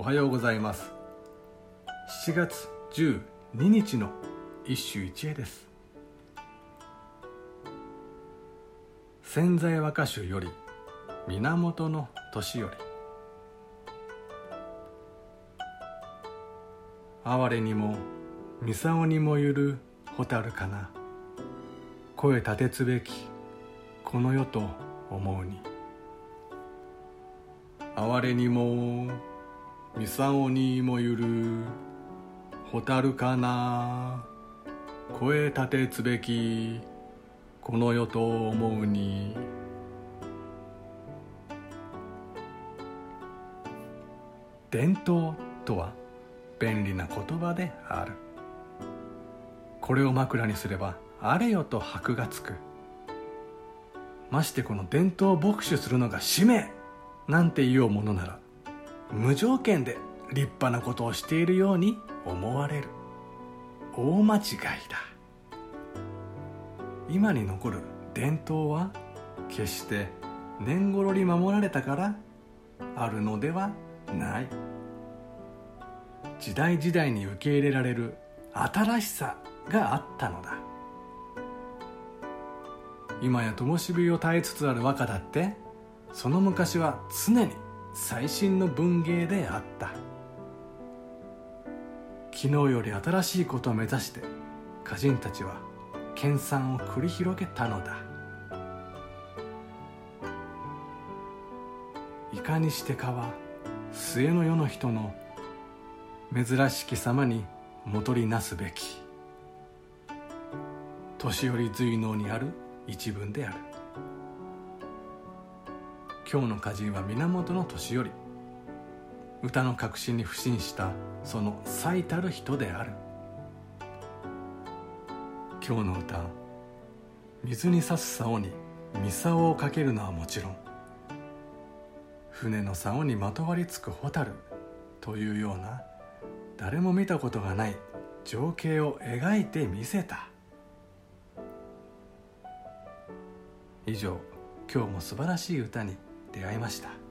おはようございます。7月12日の一首一会です。潜在和歌集より源の年寄り哀れにも三竿にもゆる蛍かな声立てつべきこの世と思うに。哀れにも三竿にもゆる。蛍かな声立てつべきこの世と思うに。伝統とは便利な言葉である。これを枕にすればあれよと箔がつく。ましてこの伝統を牧首するのが使命なんて言おうものなら無条件で立派なことをしているように思われる。大間違いだ。今に残る伝統は決して年頃に守られたからあるのではない。時代時代に受け入れられる新しさがあったのだ。今や灯火を耐えつつある和歌だってその昔は常に最新の文芸であった。昨日より新しいことを目指して歌人たちは研鑽を繰り広げたのだ。いかにしてかは末の世の人の珍しき様に戻りなすべき。年寄り随能にある一文である。今日の歌人は源の年寄り歌の革新に不信したその最たる人である。今日の歌水に刺す竿に三竿をかけるのはもちろん船の竿にまとわりつく蛍というような誰も見たことがない情景を描いてみせた。以上今日も素晴らしい歌に出会いました。